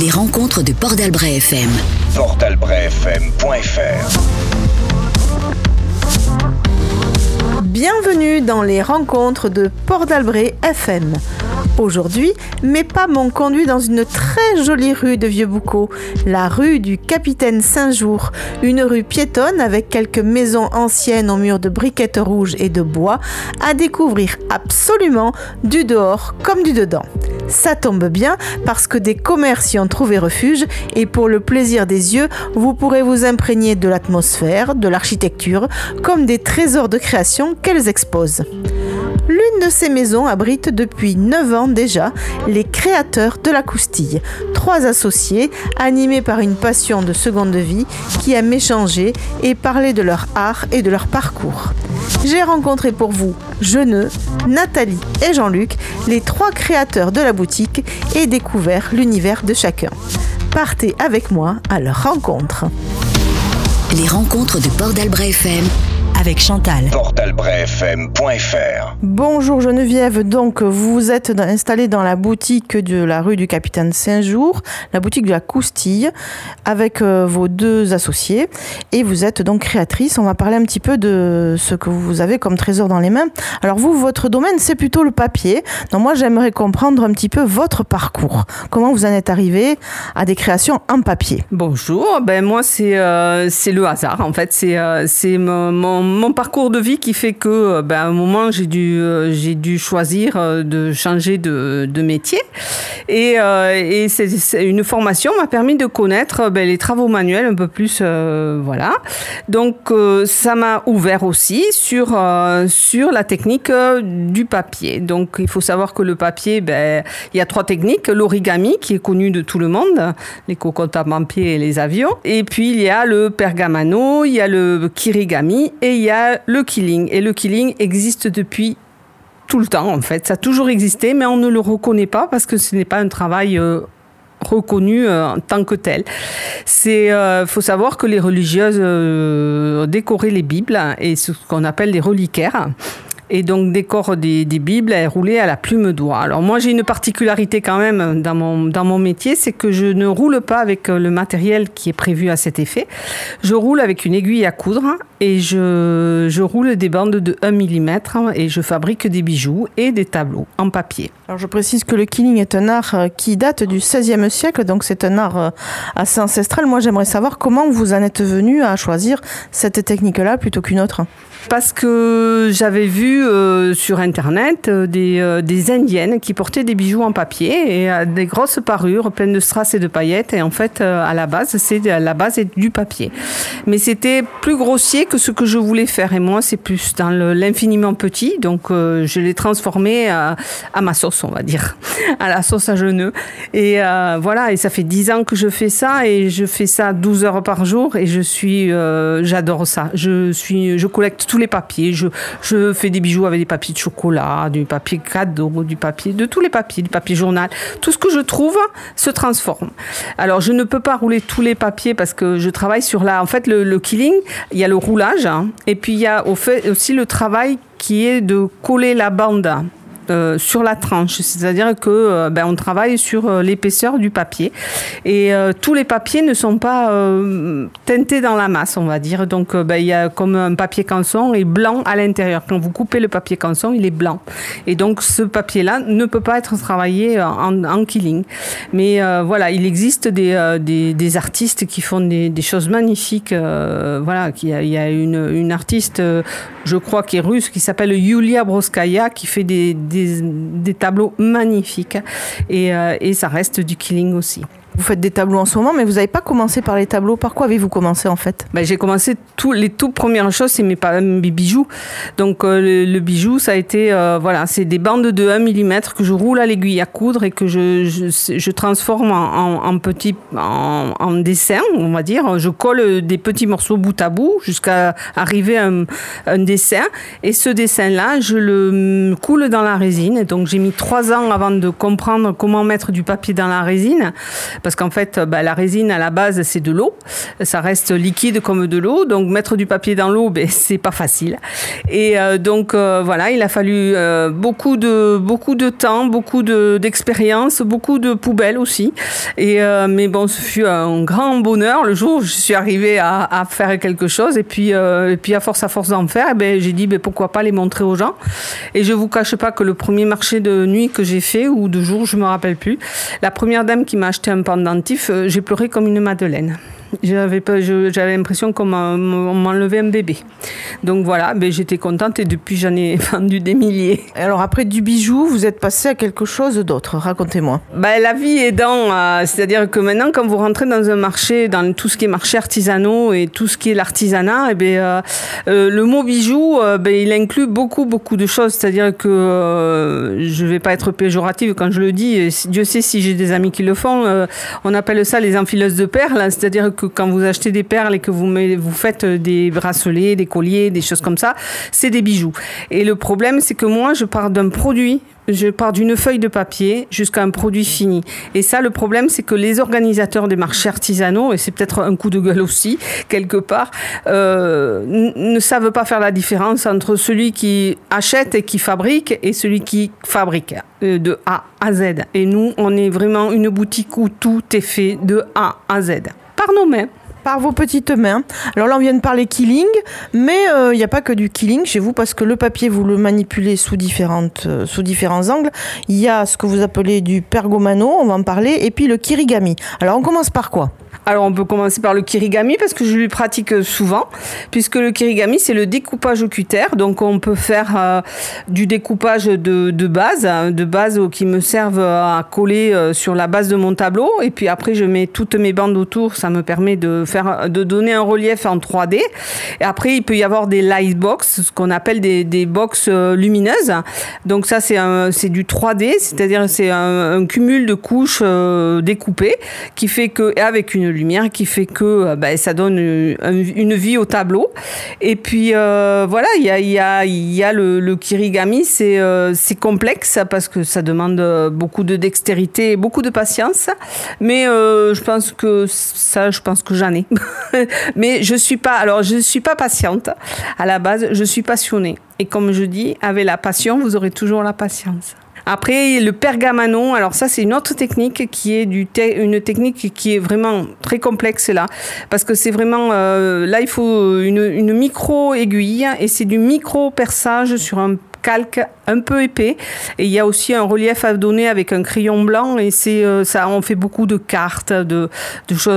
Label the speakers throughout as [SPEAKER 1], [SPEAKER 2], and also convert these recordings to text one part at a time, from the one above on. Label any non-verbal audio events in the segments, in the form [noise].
[SPEAKER 1] Les rencontres de Port d'Albret FM.
[SPEAKER 2] Bienvenue dans les rencontres de Port d'Albret FM. Aujourd'hui, mes pas m'ont conduit dans une très jolie rue de Vieux-Boucau, la rue du Capitaine Saint-Jour, une rue piétonne avec quelques maisons anciennes aux murs de briquettes rouges et de bois, à découvrir absolument du dehors comme du dedans. Ça tombe bien parce que des commerces y ont trouvé refuge et pour le plaisir des yeux, vous pourrez vous imprégner de l'atmosphère, de l'architecture, comme des trésors de création qu'elles exposent. De ces maisons abrite depuis 9 ans déjà les créateurs de la Coustille, trois associés animés par une passion de seconde vie qui aiment échanger et parler de leur art et de leur parcours. J'ai rencontré pour vous Jeuneux, Nathalie et Jean-Luc, les trois créateurs de la boutique, et découvert l'univers de chacun. Partez avec moi à leur rencontre.
[SPEAKER 1] Les rencontres de Port d'Albret FM avec Chantal.
[SPEAKER 3] portalbrefm.fr
[SPEAKER 2] Bonjour Geneviève, donc vous êtes installée dans la boutique de la rue du Capitaine Saint-Jour, la boutique de la Coustille, avec euh, vos deux associés, et vous êtes donc créatrice. On va parler un petit peu de ce que vous avez comme trésor dans les mains. Alors vous, votre domaine, c'est plutôt le papier. Donc moi, j'aimerais comprendre un petit peu votre parcours. Comment vous en êtes arrivé à des créations en papier?
[SPEAKER 4] Bonjour, ben moi c'est euh, c'est le hasard en fait, c'est euh, c'est mon, mon, mon parcours de vie qui fait que euh, ben, à un moment j'ai dû euh, j'ai dû choisir euh, de changer de, métier. Et, et une formation m'a permis de connaître ben, les travaux manuels un peu plus voilà. Donc ça m'a ouvert aussi sur sur la technique du papier. Donc il faut savoir que le papier ben il y a trois techniques. L'origami qui est connu de tout le monde les cocottes à papier et les avions. Et puis il y a le pergamano il y a le kirigami y a le killing. Et le killing existe depuis tout le temps en fait. Ça a toujours existé mais on ne le reconnaît pas parce que ce n'est pas un travail euh, reconnu euh, en tant que tel. C'est euh, faut savoir que les religieuses décoraient les bibles et ce qu'on appelle les reliquaires et donc décorent des, des bibles et roulaient à la plume d'oie. Alors moi j'ai une particularité quand même dans mon, dans mon métier, c'est que je ne roule pas avec euh, le matériel qui est prévu à cet effet. Je roule avec une aiguille à coudre et je, je roule des bandes de 1 mm et je fabrique des bijoux et des tableaux en papier.
[SPEAKER 2] Alors je précise que le killing est un art euh, qui date du XVIe siècle, donc c'est un art euh, assez ancestral. Moi j'aimerais savoir comment vous en êtes venu à choisir cette technique-là plutôt qu'une autre.
[SPEAKER 4] Parce que j'avais vu euh, sur internet euh, des, euh, des indiennes qui portaient des bijoux en papier et des grosses parures pleines de strass et de paillettes. Et en fait, à la base, c'est la base du papier. Mais c'était plus grossier que ce que je voulais faire. Et moi, c'est plus dans l'infiniment petit. Donc, je l'ai transformé à, ma sauce, on va dire, [laughs] à la sauce à genoux. Et voilà. Et ça fait 10 ans que je fais ça et je fais ça 12 heures par jour et je suis, j'adore ça. Je suis, je collecte tous les papiers. Je, je fais des bijoux avec des papiers de chocolat, du papier cadeau, du papier, de tous les papiers, du papier journal. Tout ce que je trouve se transforme. Alors, je ne peux pas rouler tous les papiers parce que je travaille sur la, en fait, le, killing, il y a le roulage hein, et puis il y a aussi le travail qui est de coller la bande euh, sur la tranche, c'est-à-dire que euh, ben, on travaille sur euh, l'épaisseur du papier et tous les papiers ne sont pas teintés dans la masse, on va dire. Donc ben, il y a comme un papier canson et blanc à l'intérieur. Quand vous coupez le papier canson, il est blanc et donc ce papier-là ne peut pas être travaillé en, killing. Mais voilà, il existe des, des, artistes qui font des, choses magnifiques. voilà, il y a, une, une artiste, je crois, qui est russe, qui s'appelle Yulia Broskaya, qui fait des, des tableaux magnifiques. Et, euh, et ça reste du killing aussi.
[SPEAKER 2] Vous faites des tableaux en ce moment, mais vous n'avez pas commencé par les tableaux. Par quoi avez-vous commencé en fait?
[SPEAKER 4] Ben, j'ai commencé tout, les toutes premières choses, c'est mes, bijoux. Donc euh, le, bijou, ça a été euh, voilà, c'est des bandes de 1 mm que je roule à l'aiguille à coudre et que je, je, transforme en, en, en dessin, on va dire. Je colle des petits morceaux bout à bout jusqu'à arriver à un, un dessin. Et ce dessin-là, je le coule dans la résine. Donc j'ai mis trois ans avant de comprendre comment mettre du papier dans la résine, parce parce qu'en fait, bah, la résine à la base c'est de l'eau, ça reste liquide comme de l'eau, donc mettre du papier dans l'eau, [laughs] ben, c'est pas facile. Et donc voilà, il a fallu beaucoup de beaucoup de temps, beaucoup d'expérience, beaucoup de poubelles aussi. Et mais bon, ce fut un grand bonheur le jour où je suis arrivée à, à faire quelque chose. Et puis, et puis à force à force d'en faire, eh ben, j'ai dit ben, pourquoi pas les montrer aux gens. Et je vous cache pas que le premier marché de nuit que j'ai fait, ou de jour, je me rappelle plus, la première dame qui m'a acheté un euh, j'ai pleuré comme une madeleine. J'avais j'avais l'impression qu'on m'enlevait un bébé. Donc voilà, ben j'étais contente et depuis j'en ai [laughs] vendu des milliers.
[SPEAKER 2] Alors après du bijou, vous êtes passé à quelque chose d'autre. Racontez-moi.
[SPEAKER 4] Ben, la vie est dans, euh, c'est-à-dire que maintenant quand vous rentrez dans un marché, dans tout ce qui est marché artisanaux et tout ce qui est l'artisanat, et eh ben, euh, euh, le mot bijou, ben, il inclut beaucoup beaucoup de choses. C'est-à-dire que je vais pas être péjorative quand je le dis. Dieu sait si j'ai des amis qui le font. on appelle ça les enfileuses de perles, c'est-à-dire que quand vous achetez des perles et que vous, faites des bracelets, des colliers, des choses comme ça, c'est des bijoux. Et le problème, c'est que moi, je pars d'un produit je pars d'une feuille de papier jusqu'à un produit fini. Et ça, le problème, c'est que les organisateurs des marchés artisanaux, et c'est peut-être un coup de gueule aussi, quelque part, euh, ne savent pas faire la différence entre celui qui achète et qui fabrique et celui qui fabrique euh, de A à Z. Et nous, on est vraiment une boutique où tout est fait de A à Z par nos mains.
[SPEAKER 2] Par vos petites mains. Alors là, on vient de parler killing, mais il euh, n'y a pas que du killing chez vous parce que le papier, vous le manipulez sous, différentes, euh, sous différents angles. Il y a ce que vous appelez du pergomano, on va en parler, et puis le kirigami. Alors on commence par quoi?
[SPEAKER 4] Alors on peut commencer par le kirigami parce que je le pratique souvent, puisque le kirigami c'est le découpage au cutter. Donc on peut faire euh, du découpage de, de, base, hein, de base qui me servent à coller sur la base de mon tableau. Et puis après je mets toutes mes bandes autour, ça me permet de de donner un relief en 3D. Et après il peut y avoir des light box, ce qu'on appelle des, des box euh, lumineuses. Donc ça c'est du 3D, c'est-à-dire c'est un, cumul de couches découpées qui fait que avec une lumière qui fait que euh, bah, ça donne une, vie au tableau. Et puis euh, voilà, il y a, y y a le, kirigami, euh, c'est complexe parce que ça demande beaucoup de dextérité et beaucoup de patience. Mais je pense que ça, je pense que j'en ai. [laughs] Mais je suis pas, alors je suis pas patiente à la base, je suis passionnée. Et comme je dis, avec la passion, vous aurez toujours la patience. Après, le pergamanon, alors ça, c'est une autre technique qui est du une technique qui est vraiment très complexe là, parce que c'est vraiment euh, là, il faut une, une micro aiguille et c'est du micro perçage sur un calque un peu épais. Et il y a aussi un relief à donner avec un crayon blanc. Et c'est euh, ça, on fait beaucoup de cartes, de,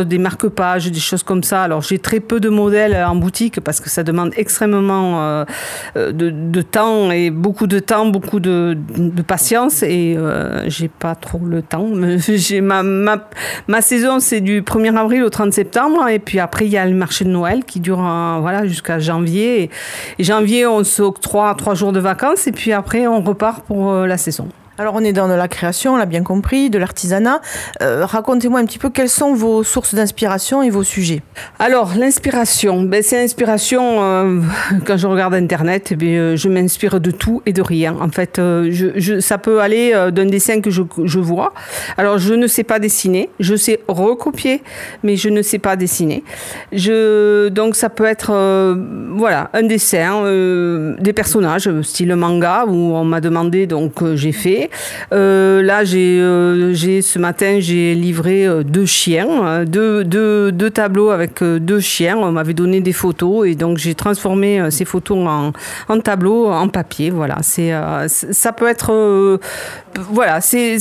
[SPEAKER 4] des marque-pages, des choses comme ça. Alors j'ai très peu de modèles en boutique parce que ça demande extrêmement euh, euh, de, de, temps et beaucoup de temps, beaucoup de, patience. Et j'ai pas trop le temps. [laughs] J'ai ma, ma, ma saison, c'est du 1er avril au 30 septembre. Et puis après, il y a le marché de Noël qui dure voilà, jusqu'à janvier. Et janvier, on s'octroie trois jours de vacances. Et puis après, on repart pour euh, la saison.
[SPEAKER 2] Alors on est dans de la création, on l'a bien compris, de l'artisanat. Euh, racontez-moi un petit peu quelles sont vos sources d'inspiration et vos sujets.
[SPEAKER 4] Alors l'inspiration, ben, c'est l'inspiration euh, [laughs] quand je regarde Internet, eh bien, je m'inspire de tout et de rien. En fait, je, ça peut aller d'un dessin que je, vois. Alors je ne sais pas dessiner, je sais recopier, mais je ne sais pas dessiner. Donc ça peut être voilà un dessin, des personnages style manga où on m'a demandé donc j'ai fait. Euh, là, euh, j'ai, ce matin, j'ai livré euh, deux chiens, deux, deux, tableaux avec deux chiens. On m'avait donné des photos et donc j'ai transformé ces photos en, en tableaux, en papier. Voilà, c'est, ça peut être, voilà, c'est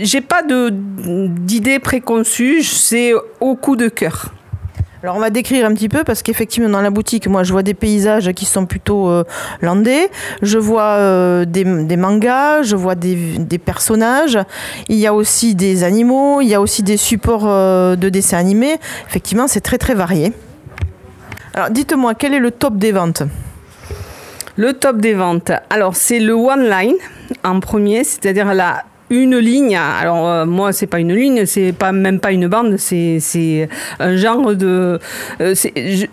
[SPEAKER 4] j'ai pas de d'idée préconçue, c'est au coup de cœur.
[SPEAKER 2] Alors on va décrire un petit peu parce qu'effectivement dans la boutique, moi je vois des paysages qui sont plutôt euh, landais, je vois euh, des, mangas, je vois des, personnages, il y a aussi des animaux, il y a aussi des supports euh, de dessins animés. Effectivement c'est très très varié. Alors dites-moi quel est le top des ventes?
[SPEAKER 4] Le top des ventes, alors c'est le one line en premier, c'est-à-dire la une ligne. Alors euh, moi, c'est pas une ligne, c'est pas même pas une bande, c'est c'est un genre de. euh,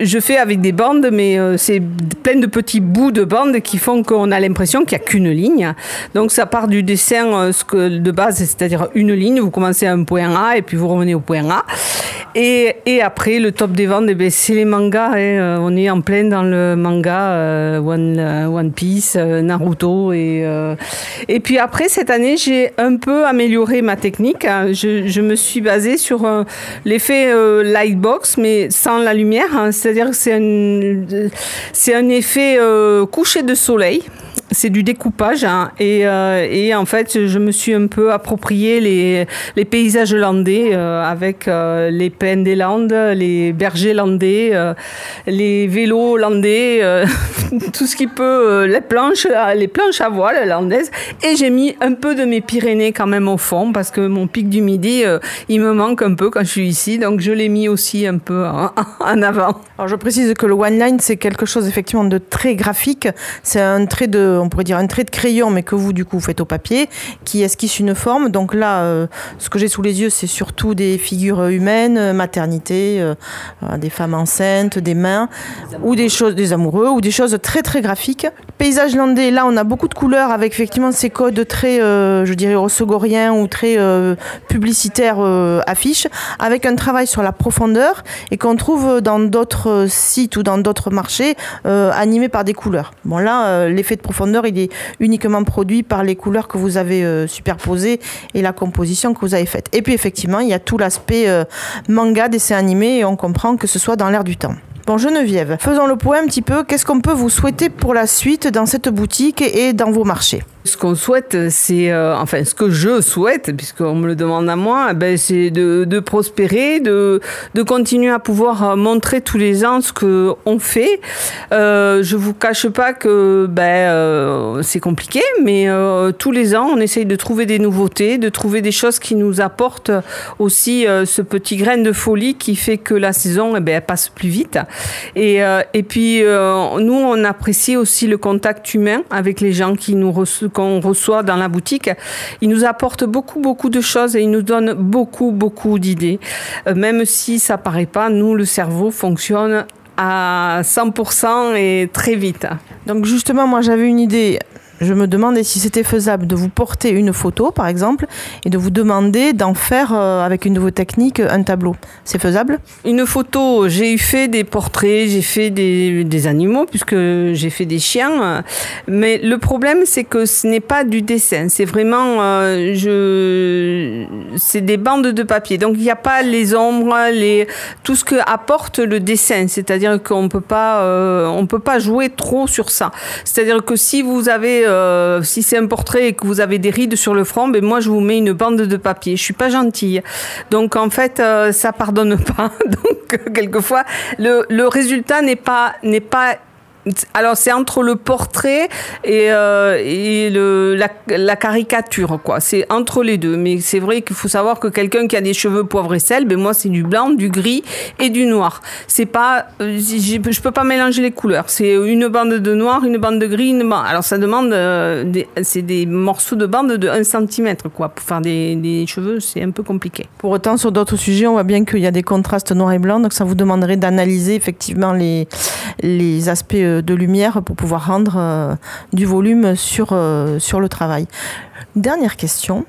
[SPEAKER 4] je, fais avec des bandes, mais euh, c'est plein de petits bouts de bandes qui font qu'on a l'impression qu'il y a qu'une ligne. Donc ça part du dessin euh, de base, c'est-à-dire une ligne. Vous commencez à un point A et puis vous revenez au point A. Et, et après, le top des ventes, eh ben, c'est les mangas. hein. On est en plein dans le manga One, One Piece, Naruto. Et, et puis après, cette année, j'ai un peu amélioré ma technique. hein. Je, me suis basée sur euh, l'effet euh, lightbox, mais sans la lumière. hein. C'est-à-dire que c'est un, c'est un effet euh, coucher de soleil. C'est du découpage hein. et, euh, et en fait je me suis un peu approprié les, paysages landais euh, avec euh, les peines des Landes, les bergers landais, les vélos landais, [laughs] tout ce qui peut, les planches, les planches à voile landaises et j'ai mis un peu de mes Pyrénées quand même au fond parce que mon pic du midi il me manque un peu quand je suis ici donc je l'ai mis aussi un peu en, [laughs] en avant.
[SPEAKER 2] Alors je précise que le one line c'est quelque chose effectivement de très graphique. C'est un trait de, on pourrait dire un trait de crayon, mais que vous du coup faites au papier, qui esquisse une forme. Donc là, euh, ce que j'ai sous les yeux, c'est surtout des figures humaines, euh, maternité, euh, des femmes enceintes, des mains, ou des choses, des amoureux, ou des choses très très graphiques. Paysage landais, là on a beaucoup de couleurs avec effectivement ces codes très, je dirais, rossegoriens ou très publicitaires affiches, avec un travail sur la profondeur et qu'on trouve dans d'autres sites ou dans d'autres marchés animés par des couleurs. Bon là, l'effet de profondeur, il est uniquement produit par les couleurs que vous avez euh, superposées et la composition que vous avez faite. Et puis effectivement, il y a tout l'aspect euh, manga, dessin animé, et on comprend que ce soit dans l'air du temps. Bon, Geneviève, faisons le point un petit peu. Qu'est-ce qu'on peut vous souhaiter pour la suite dans cette boutique et dans vos marchés?
[SPEAKER 4] Ce qu'on souhaite, c'est, euh, enfin, ce que je souhaite, puisqu'on me le demande à moi, eh ben, c'est de, de prospérer, de, de continuer à pouvoir euh, montrer tous les ans ce que on fait. Euh, je vous cache pas que ben, euh, c'est compliqué, mais euh, tous les ans, on essaye de trouver des nouveautés, de trouver des choses qui nous apportent aussi euh, ce petit grain de folie qui fait que la saison, eh ben, elle passe plus vite. Et, et puis, nous, on apprécie aussi le contact humain avec les gens qui nous reço- qu'on reçoit dans la boutique. Ils nous apportent beaucoup, beaucoup de choses et ils nous donnent beaucoup, beaucoup d'idées. Euh, même si ça paraît pas, nous, le cerveau fonctionne à 100% et très vite.
[SPEAKER 2] Donc justement, moi j'avais une idée. Je me demandais si c'était faisable de vous porter une photo, par exemple, et de vous demander d'en faire, euh, avec une de vos techniques, un tableau. C'est faisable?
[SPEAKER 4] Une photo, j'ai fait des portraits, j'ai fait des, des animaux, puisque j'ai fait des chiens. Mais le problème, c'est que ce n'est pas du dessin. C'est vraiment, euh, je, c'est des bandes de papier. Donc, il n'y a pas les ombres, les, tout ce que apporte le dessin. C'est-à-dire qu'on euh, on peut pas jouer trop sur ça. C'est-à-dire que si vous avez, euh, si c'est un portrait et que vous avez des rides sur le front, ben moi, je vous mets une bande de papier. Je suis pas gentille. Donc, en fait, euh, ça pardonne pas. [laughs] Donc, euh, quelquefois, le, le résultat n'est pas, n'est pas alors c'est entre le portrait et, euh, la, caricature quoi. C'est entre les deux. Mais c'est vrai qu'il faut savoir que quelqu'un qui a des cheveux poivre et sel, ben moi c'est du blanc, du gris et du noir. C'est pas, euh, je peux pas mélanger les couleurs. C'est une bande de noir, une bande de gris. Une bande. Alors ça demande, euh, c'est des morceaux de bande de 1 cm quoi. Pour faire des, cheveux, c'est un peu compliqué.
[SPEAKER 2] Pour autant, sur d'autres sujets, on voit bien qu'il y a des contrastes noir et blanc, donc ça vous demanderait d'analyser effectivement les aspects de lumière pour pouvoir rendre euh, du volume sur, euh, sur le travail. Dernière question.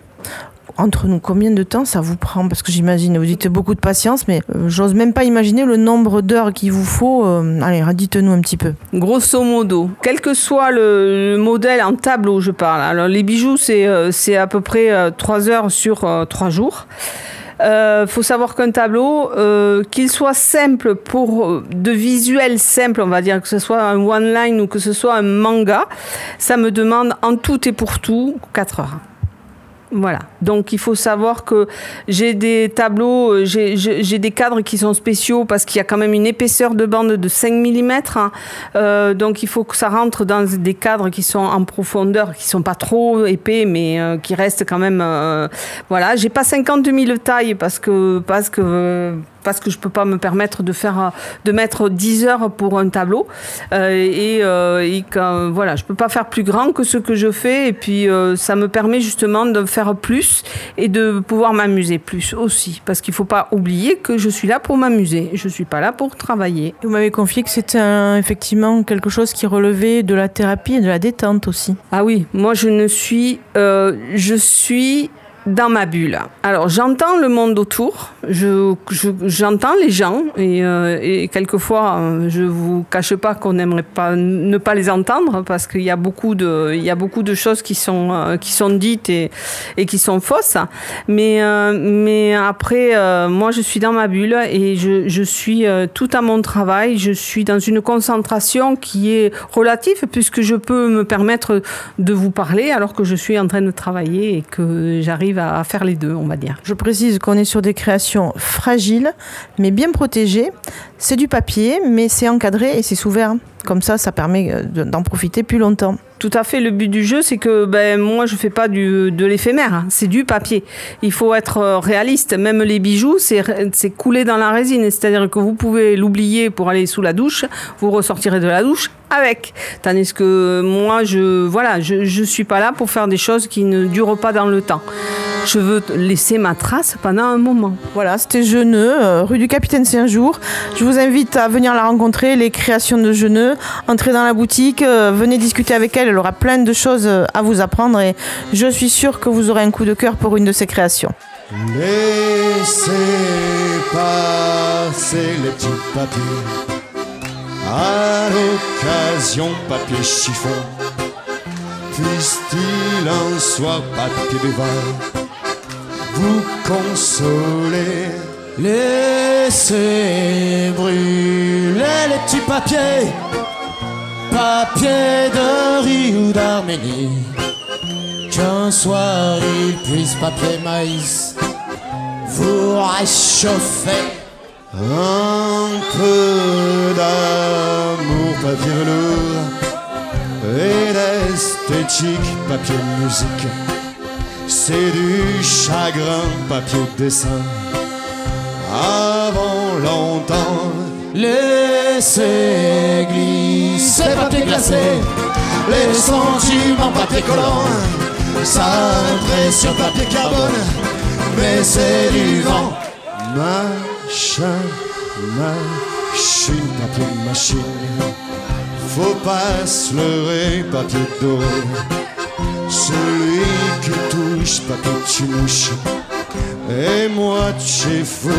[SPEAKER 2] Entre nous, combien de temps ça vous prend? Parce que j'imagine, vous dites beaucoup de patience, mais euh, j'ose même pas imaginer le nombre d'heures qu'il vous faut. allez, dites-nous un petit peu.
[SPEAKER 4] Grosso modo, quel que soit le, le modèle en tableau, je parle. Alors les bijoux, c'est à peu près 3 heures sur 3 jours. Euh, faut savoir qu'un tableau, euh, qu'il soit simple pour euh, de visuel simple, on va dire que ce soit un one line ou que ce soit un manga, ça me demande en tout et pour tout 4 heures. Voilà. Donc il faut savoir que j'ai des tableaux, euh, j'ai- des cadres qui sont spéciaux parce qu'il y a quand même une épaisseur de bande de 5 mm. donc il faut que ça rentre dans des cadres qui sont en profondeur, qui sont pas trop épais, mais euh, qui restent quand même. euh, voilà. J'ai pas 50 000 tailles parce que parce que euh, parce que je peux pas me permettre de faire de mettre 10 heures pour un tableau et, et voilà, je peux pas faire plus grand que ce que je fais et puis ça me permet justement de faire plus et de pouvoir m'amuser plus aussi parce qu'il faut pas oublier que je suis là pour m'amuser, je suis pas là pour travailler.
[SPEAKER 2] Vous m'avez confié que c'était effectivement quelque chose qui relevait de la thérapie et de la détente aussi.
[SPEAKER 4] Ah oui, moi je ne suis euh, je suis dans ma bulle. Alors j'entends le monde autour, je, j'entends les gens et, euh, quelquefois euh, je vous cache pas qu'on n'aimerait pas ne pas les entendre parce qu'il y a beaucoup de il y a beaucoup de choses qui sont euh, qui sont dites et, et qui sont fausses. Mais mais après moi je suis dans ma bulle et je, je suis tout à mon travail, je suis dans une concentration qui est relative puisque je peux me permettre de vous parler alors que je suis en train de travailler et que j'arrive à, faire les deux, on va dire.
[SPEAKER 2] Je précise qu'on est sur des créations fragiles, mais bien protégées. C'est du papier, mais c'est encadré et c'est sous verre. Comme ça, ça permet euh, d'en profiter plus longtemps.
[SPEAKER 4] Tout à fait. Le but du jeu, c'est que ben, moi, je fais pas du, de l'éphémère. Hein. C'est du papier. Il faut être euh, réaliste. Même les bijoux, c'est coulé dans la résine. C'est-à-dire que vous pouvez l'oublier pour aller sous la douche. Vous ressortirez de la douche avec. Tandis que moi, je voilà, je, je suis pas là pour faire des choses qui ne durent pas dans le temps. Je veux laisser ma trace pendant un moment.
[SPEAKER 2] Voilà, c'était Geneux, euh, rue du Capitaine Saint-Jour. Je vous invite à venir la rencontrer, les créations de Geneux. Entrez dans la boutique, euh, venez discuter avec elle. Elle aura plein de choses euh, à vous apprendre et je suis sûre que vous aurez un coup de cœur pour une de ses créations.
[SPEAKER 3] Laissez passer les petits papiers. À l'occasion, papier chiffon. Puisse-t-il un soir papier buvard vous consoler? Laissez brûler les petits papiers, papiers de riz ou d'Arménie. Qu'un soir il puisse papier maïs vous réchauffer. Un peu d'amour, papier velours et d'esthétique, papier musique. C'est du chagrin, papier dessin. Avant longtemps, laissez glisser papier glacé, les sentiments papier collant, ça impressionne papier carbone, mais c'est du vent. Machin, machine, papier machine, faut pas se leurrer, papier doré celui qui touche que tu mouches Et moi tu fou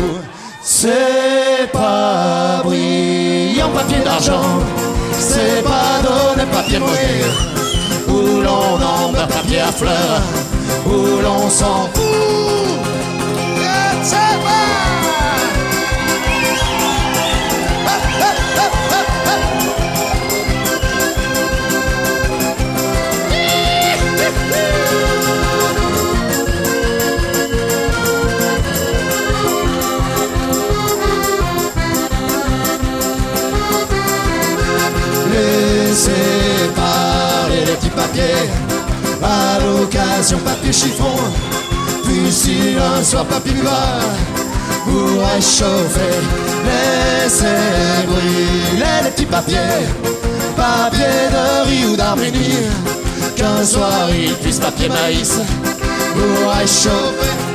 [SPEAKER 3] C'est pas brillant papier d'argent. C'est pas donner papier mourir. Où l'on meurt papier à fleurs Où l'on s'en fout À l'occasion papier chiffon Puis si un soir papier buvard. Vous réchauffez Laissez brûler les petits papiers Papier. De riz ou d'Arménie Qu'un soir il puisse papier maïs. Vous réchauffer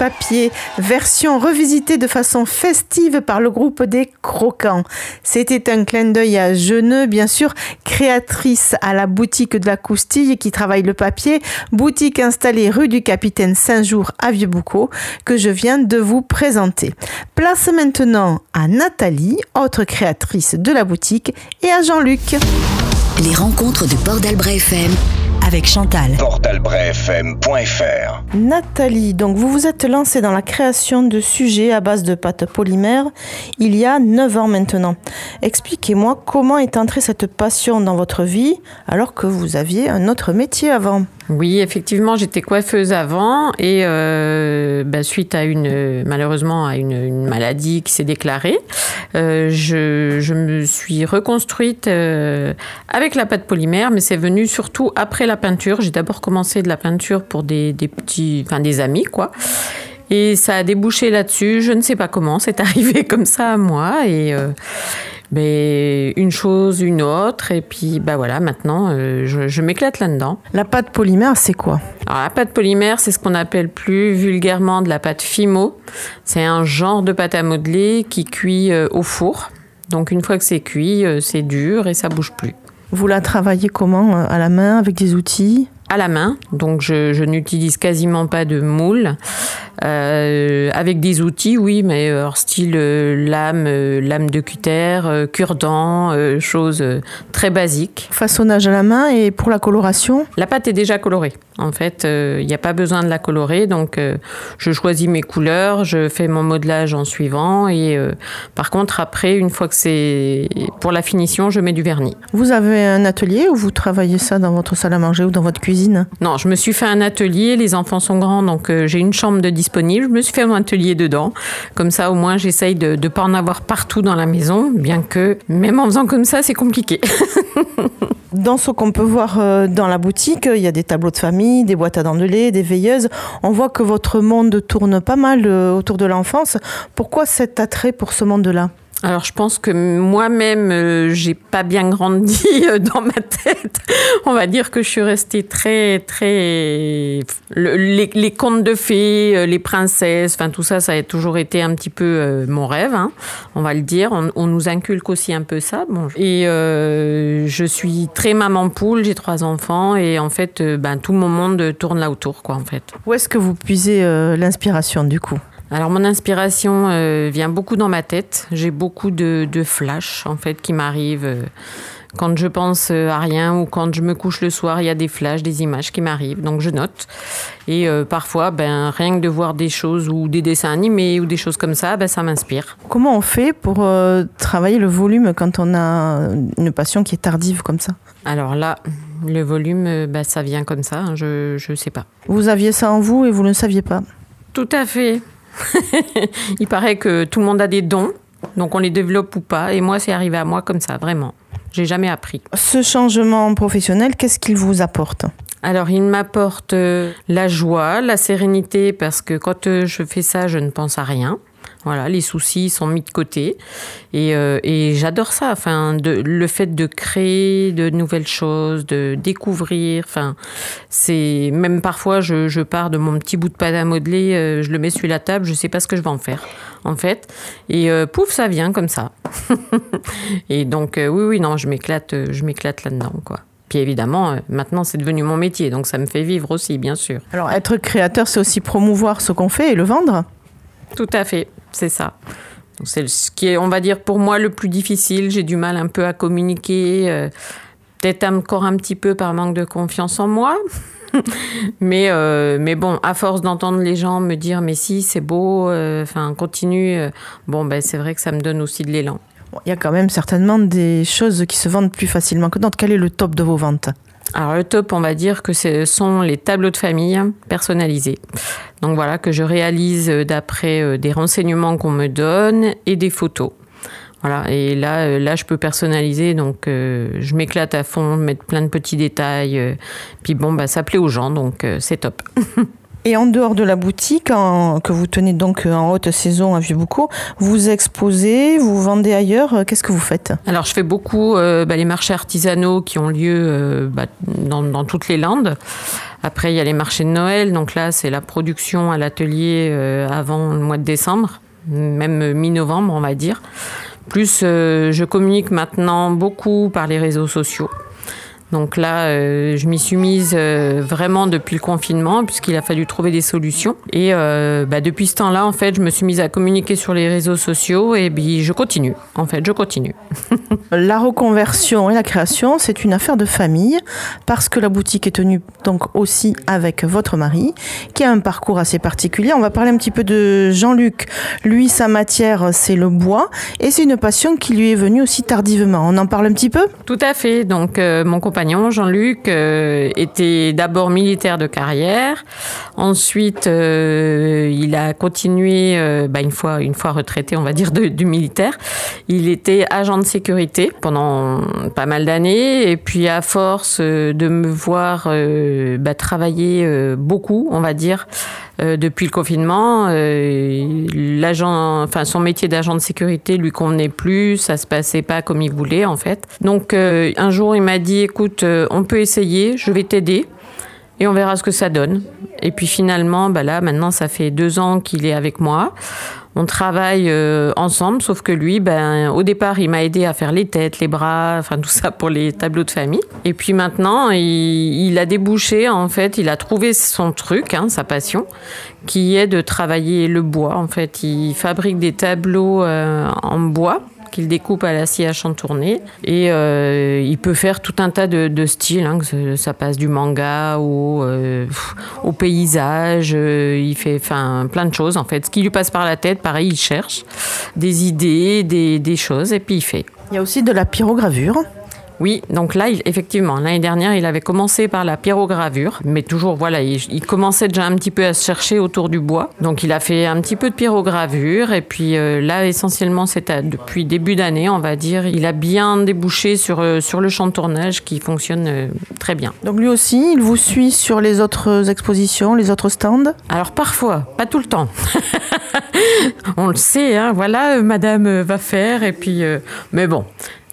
[SPEAKER 2] papiers, version revisitée de façon festive par le groupe des Croquants. C'était un clin d'œil à Geneux, bien sûr, créatrice à la boutique de la Coustille qui travaille le papier, boutique installée rue du Capitaine Saint-Jour à Vieux-Boucau, que je viens de vous présenter. Place maintenant à Nathalie, autre créatrice de la boutique, et à Jean-Luc.
[SPEAKER 1] Les rencontres de Port d'Albret FM avec Chantal.
[SPEAKER 5] Portalbrefm.fr
[SPEAKER 2] Nathalie, donc vous vous êtes lancée dans la création de sujets à base de pâte polymère il y a 9 ans maintenant. Expliquez-moi comment est entrée cette passion dans votre vie alors que vous aviez un autre métier avant.
[SPEAKER 5] Oui, effectivement, j'étais coiffeuse avant et euh, bah, suite à une malheureusement à une, maladie qui s'est déclarée, euh, je, me suis reconstruite euh, avec la pâte polymère, mais c'est venu surtout après la peinture. J'ai d'abord commencé de la peinture pour des, des petits, enfin des amis quoi. Et ça a débouché là-dessus. Je ne sais pas comment. C'est [laughs] arrivé comme ça à moi. Et, mais une chose, une autre, et puis bah voilà, maintenant euh, je, m'éclate là-dedans.
[SPEAKER 2] La pâte polymère, c'est quoi?
[SPEAKER 5] Alors la pâte polymère, c'est ce qu'on appelle plus vulgairement de la pâte fimo. C'est un genre de pâte à modeler qui cuit euh, au four. Donc une fois que c'est cuit, euh, c'est dur et ça bouge plus.
[SPEAKER 2] Vous la travaillez comment? À la main, avec des outils?
[SPEAKER 5] À la main, donc je, je n'utilise quasiment pas de moule. Euh, avec des outils, oui, mais euh, style euh, lame, lame de cutter, cure-dent, choses très basiques.
[SPEAKER 2] Façonnage à la main et pour la coloration
[SPEAKER 5] La pâte est déjà colorée. En fait, il n'y a pas besoin de la colorer, donc je choisis mes couleurs, je fais mon modelage en suivant et par contre après, une fois que c'est pour la finition, je mets du vernis.
[SPEAKER 2] Vous avez un atelier ou vous travaillez ça dans votre salle à manger ou dans votre cuisine?
[SPEAKER 5] Non, je me suis fait un atelier. Les enfants sont grands, donc j'ai une chambre de disponible. Je me suis fait mon atelier dedans. Comme ça, au moins, j'essaye de ne pas en avoir partout dans la maison, bien que même en faisant comme ça, c'est compliqué. [laughs]
[SPEAKER 2] Dans ce qu'on peut voir euh, dans la boutique, il y a des tableaux de famille, des boîtes à dents de lait, des veilleuses. On voit que votre monde tourne pas mal euh, autour de l'enfance. Pourquoi cet attrait pour ce monde-là?
[SPEAKER 5] Alors je pense que moi-même euh, j'ai pas bien grandi [laughs] euh, dans ma tête. On va dire que je suis restée très très les, contes de fées, euh, les princesses, enfin tout ça ça a toujours été un petit peu mon rêve. Hein, on va le dire. On, nous inculque aussi un peu ça. Bon et je suis très maman poule. J'ai trois enfants et en fait ben tout mon monde tourne là autour quoi en fait.
[SPEAKER 2] Où est-ce que vous puisez l'inspiration du coup?
[SPEAKER 5] Alors mon inspiration euh, vient beaucoup dans ma tête. J'ai beaucoup de, de flashs en fait qui m'arrivent euh, quand je pense euh, à rien ou quand je me couche le soir. Il y a des flashs, des images qui m'arrivent, donc je note. Et parfois, ben rien que de voir des choses ou des dessins animés ou des choses comme ça, ben ça m'inspire.
[SPEAKER 2] Comment on fait pour travailler le volume quand on a une passion qui est tardive comme ça?
[SPEAKER 5] Alors là, le volume, ben, ça vient comme ça. Hein, je ne sais pas.
[SPEAKER 2] Vous aviez ça en vous et vous ne saviez pas?
[SPEAKER 5] Tout à fait. [laughs] Il paraît que tout le monde a des dons, donc on les développe ou pas. Et moi, c'est arrivé à moi comme ça, vraiment. J'ai jamais appris.
[SPEAKER 2] Ce changement professionnel, qu'est-ce qu'il vous apporte?
[SPEAKER 5] Alors, il m'apporte euh, la joie, la sérénité, parce que quand euh, je fais ça, je ne pense à rien. Voilà, les soucis sont mis de côté et, euh, et j'adore ça. Enfin, de, le fait de créer de nouvelles choses, de découvrir. Enfin, c'est même parfois je, je, pars de mon petit bout de pâte à modeler, euh, je le mets sur la table, je sais pas ce que je vais en faire en fait. Et euh, pouf, ça vient comme ça. [laughs] et donc oui, oui, non, je m'éclate, je m'éclate là-dedans, quoi. Puis évidemment, maintenant, c'est devenu mon métier, donc ça me fait vivre aussi, bien sûr.
[SPEAKER 2] Alors, être créateur, c'est aussi promouvoir ce qu'on fait et le vendre?
[SPEAKER 5] Tout à fait. C'est ça. C'est ce qui est, on va dire, pour moi le plus difficile. J'ai du mal un peu à communiquer, euh, peut-être encore un petit peu par manque de confiance en moi. [laughs] mais, euh, mais bon, à force d'entendre les gens me dire mais si c'est beau, euh, enfin continue, bon ben c'est vrai que ça me donne aussi de l'élan.
[SPEAKER 2] Il y a quand même certainement des choses qui se vendent plus facilement que d'autres. Quel est le top de vos ventes?
[SPEAKER 5] Alors le top, on va dire que ce sont les tableaux de famille personnalisés. Donc voilà, que je réalise d'après euh, des renseignements qu'on me donne et des photos. Voilà, et là, euh, là, je peux personnaliser, donc euh, je m'éclate à fond, mettre plein de petits détails. puis bon, bah, ça plaît aux gens, donc c'est top. [laughs]
[SPEAKER 2] Et en dehors de la boutique, que vous tenez donc en haute saison à Vieux-Boucau, vous exposez, vous vendez ailleurs, qu'est-ce que vous faites?
[SPEAKER 5] Alors je fais beaucoup euh, bah, les marchés artisanaux qui ont lieu euh, bah, dans, toutes les Landes. Après il y a les marchés de Noël, donc là c'est la production à l'atelier euh, avant le mois de décembre, même mi-novembre on va dire. Plus je communique maintenant beaucoup par les réseaux sociaux. Donc là, euh, je m'y suis mise euh, vraiment depuis le confinement, puisqu'il a fallu trouver des solutions. Et euh, bah, depuis ce temps-là, en fait, je me suis mise à communiquer sur les réseaux sociaux et puis je continue. En fait, je continue. [laughs]
[SPEAKER 2] la reconversion et la création, c'est une affaire de famille, parce que la boutique est tenue donc aussi avec votre mari, qui a un parcours assez particulier. On va parler un petit peu de Jean-Luc. Lui, sa matière, c'est le bois, et c'est une passion qui lui est venue aussi tardivement. On en parle un petit peu?
[SPEAKER 5] Tout à fait. Donc, mon compagnon Jean-Luc, euh, était d'abord militaire de carrière. Ensuite, euh, il a continué, euh, bah, une, fois, une fois retraité, on va dire, du militaire. Il était agent de sécurité pendant pas mal d'années. Et puis, à force de me voir bah, travailler beaucoup, on va dire, euh, depuis le confinement, euh, l'agent, enfin son métier d'agent de sécurité lui convenait plus, ça se passait pas comme il voulait en fait. Donc euh, un jour il m'a dit, écoute, on peut essayer, je vais t'aider et on verra ce que ça donne. Et puis finalement, bah là maintenant ça fait deux ans qu'il est avec moi. On travaille euh, ensemble, sauf que lui, ben, au départ, il m'a aidé à faire les têtes, les bras, enfin tout ça pour les tableaux de famille. Et puis maintenant, il, a débouché, en fait, il a trouvé son truc, hein, sa passion, qui est de travailler le bois. En fait, il fabrique des tableaux euh, en bois qu'il découpe à la scie à chantourner. Et euh, il peut faire tout un tas de, styles. hein, ça passe du manga au, euh, paysage. euh, il fait plein de choses. En fait, ce qui lui passe par la tête, pareil, il cherche des idées, des, des choses, et puis il fait.
[SPEAKER 2] Il y a aussi de la pyrogravure.
[SPEAKER 5] Oui, donc là, il- effectivement, l'année dernière, il avait commencé par la pyrogravure, mais toujours, voilà, il, il commençait déjà un petit peu à se chercher autour du bois. Donc, il a fait un petit peu de pyrogravure, et puis euh, là, essentiellement, c'est depuis début d'année, on va dire, il a bien débouché sur, euh, sur le champ de tournage qui fonctionne euh, très bien.
[SPEAKER 2] Donc lui aussi, il vous suit sur les autres expositions, les autres stands?
[SPEAKER 5] Alors parfois, pas tout le temps. [laughs] On le sait, hein, voilà, madame va faire, et puis, mais bon.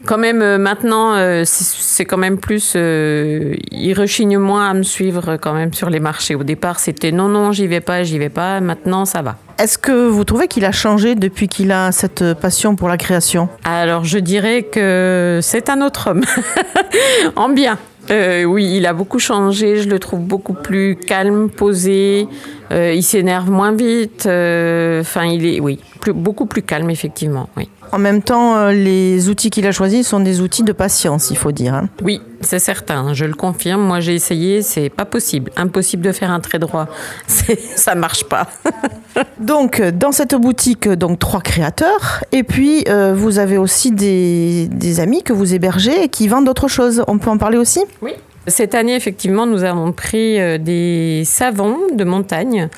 [SPEAKER 5] Quand même, euh, maintenant, euh, c'est quand même plus. euh, il rechigne moins à me suivre quand même sur les marchés. Au départ, c'était non, non, j'y vais pas, j'y vais pas. Maintenant, ça va.
[SPEAKER 2] Est-ce que vous trouvez qu'il a changé depuis qu'il a cette passion pour la création?
[SPEAKER 5] Alors, je dirais que c'est un autre homme. [laughs] en bien. Euh, oui, il a beaucoup changé. Je le trouve beaucoup plus calme, posé. Euh, il s'énerve moins vite. Euh, Enfin, il est, oui, plus, beaucoup plus calme, effectivement. Oui.
[SPEAKER 2] En même temps, euh, les outils qu'il a choisis sont des outils de patience, il faut dire. hein.
[SPEAKER 5] Oui, c'est certain, je le confirme. Moi, j'ai essayé, c'est pas possible. Impossible de faire un trait droit. [laughs] Ça marche pas. [laughs]
[SPEAKER 2] Donc, dans cette boutique, donc trois créateurs, et puis euh, vous avez aussi des, des amis que vous hébergez et qui vendent d'autres choses. On peut en parler aussi?
[SPEAKER 5] Oui. Cette année, effectivement, nous avons pris euh, des savons de montagne.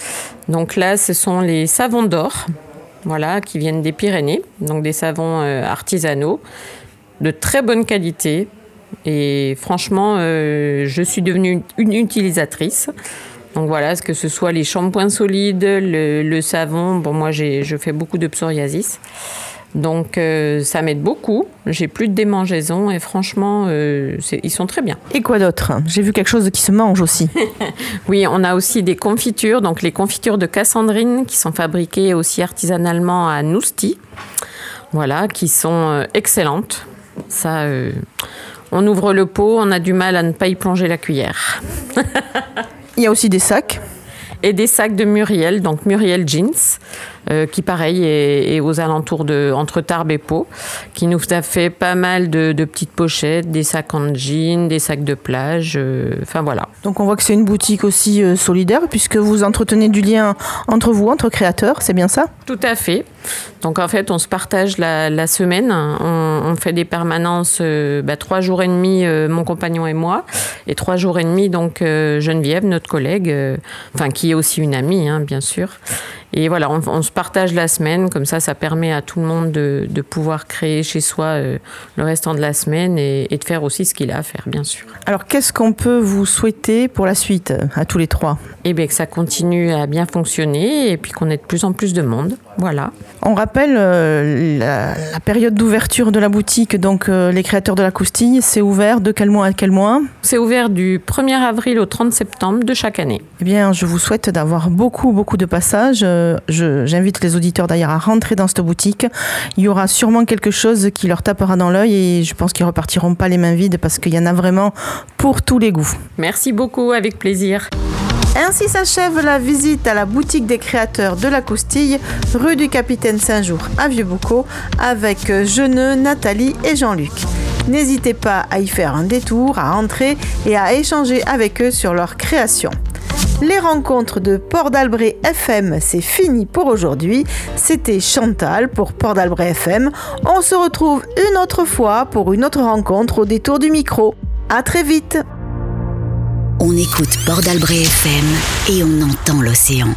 [SPEAKER 5] Donc là, ce sont les savons d'or, voilà, qui viennent des Pyrénées. Donc des savons euh, artisanaux de très bonne qualité. Et franchement, euh, je suis devenue une utilisatrice. Donc voilà, que ce soit les shampoings solides, le, savon. Bon, moi, je fais beaucoup de psoriasis. Donc euh, ça m'aide beaucoup. J'ai plus de démangeaisons et franchement, euh, ils sont très bien.
[SPEAKER 2] Et quoi d'autre? J'ai vu quelque chose qui se mange aussi. [laughs]
[SPEAKER 5] Oui, on a aussi des confitures, donc les confitures de cassandrine qui sont fabriquées aussi artisanalement à Nousti. Voilà, qui sont euh, excellentes. Ça, euh, on ouvre le pot, on a du mal à ne pas y plonger la cuillère. [laughs]
[SPEAKER 2] Il y a aussi des sacs.
[SPEAKER 5] Et des sacs de Muriel, donc Muriel Jeans, euh, qui pareil est, est aux alentours de entre Tarbes et Pau, qui nous a fait pas mal de, de petites pochettes, des sacs en jean, des sacs de plage, euh, enfin voilà.
[SPEAKER 2] Donc on voit que c'est une boutique aussi euh, solidaire puisque vous entretenez du lien entre vous, entre créateurs, c'est bien ça?
[SPEAKER 5] Tout à fait. Donc en fait, on se partage la, la semaine. On, on fait des permanences bah, trois jours et demi, mon compagnon et moi, et trois jours et demi, donc Geneviève, notre collègue, enfin qui est aussi une amie, hein, bien sûr. Et voilà, on, on se partage la semaine, comme ça, ça permet à tout le monde de, de pouvoir créer chez soi euh, le restant de la semaine et, et de faire aussi ce qu'il a à faire, bien sûr.
[SPEAKER 2] Alors qu'est-ce qu'on peut vous souhaiter pour la suite, à tous les trois?
[SPEAKER 5] Et bien que ça continue à bien fonctionner et puis qu'on ait de plus en plus de monde. Voilà.
[SPEAKER 2] On rappelle euh, la, la période d'ouverture de la boutique, donc euh, les créateurs de la coustille, c'est ouvert de quel mois à quel mois?
[SPEAKER 5] C'est ouvert du 1er avril au 30 septembre de chaque année.
[SPEAKER 2] Eh bien, je vous souhaite d'avoir beaucoup, beaucoup de passages. Euh, J'invite les auditeurs d'ailleurs à rentrer dans cette boutique. Il y aura sûrement quelque chose qui leur tapera dans l'œil et je pense qu'ils repartiront pas les mains vides parce qu'il y en a vraiment pour tous les goûts.
[SPEAKER 5] Merci beaucoup, avec plaisir.
[SPEAKER 2] Ainsi s'achève la visite à la boutique des créateurs de la Coustille, rue du Capitaine Saint-Jour à Vieux-Boucau, avec Jeneux, Nathalie et Jean-Luc. N'hésitez pas à y faire un détour, à entrer et à échanger avec eux sur leur création. Les rencontres de Port d'Albret FM, c'est fini pour aujourd'hui. C'était Chantal pour Port d'Albret FM. On se retrouve une autre fois pour une autre rencontre au détour du micro.
[SPEAKER 6] À très vite
[SPEAKER 1] On écoute Port FM et on entend l'océan.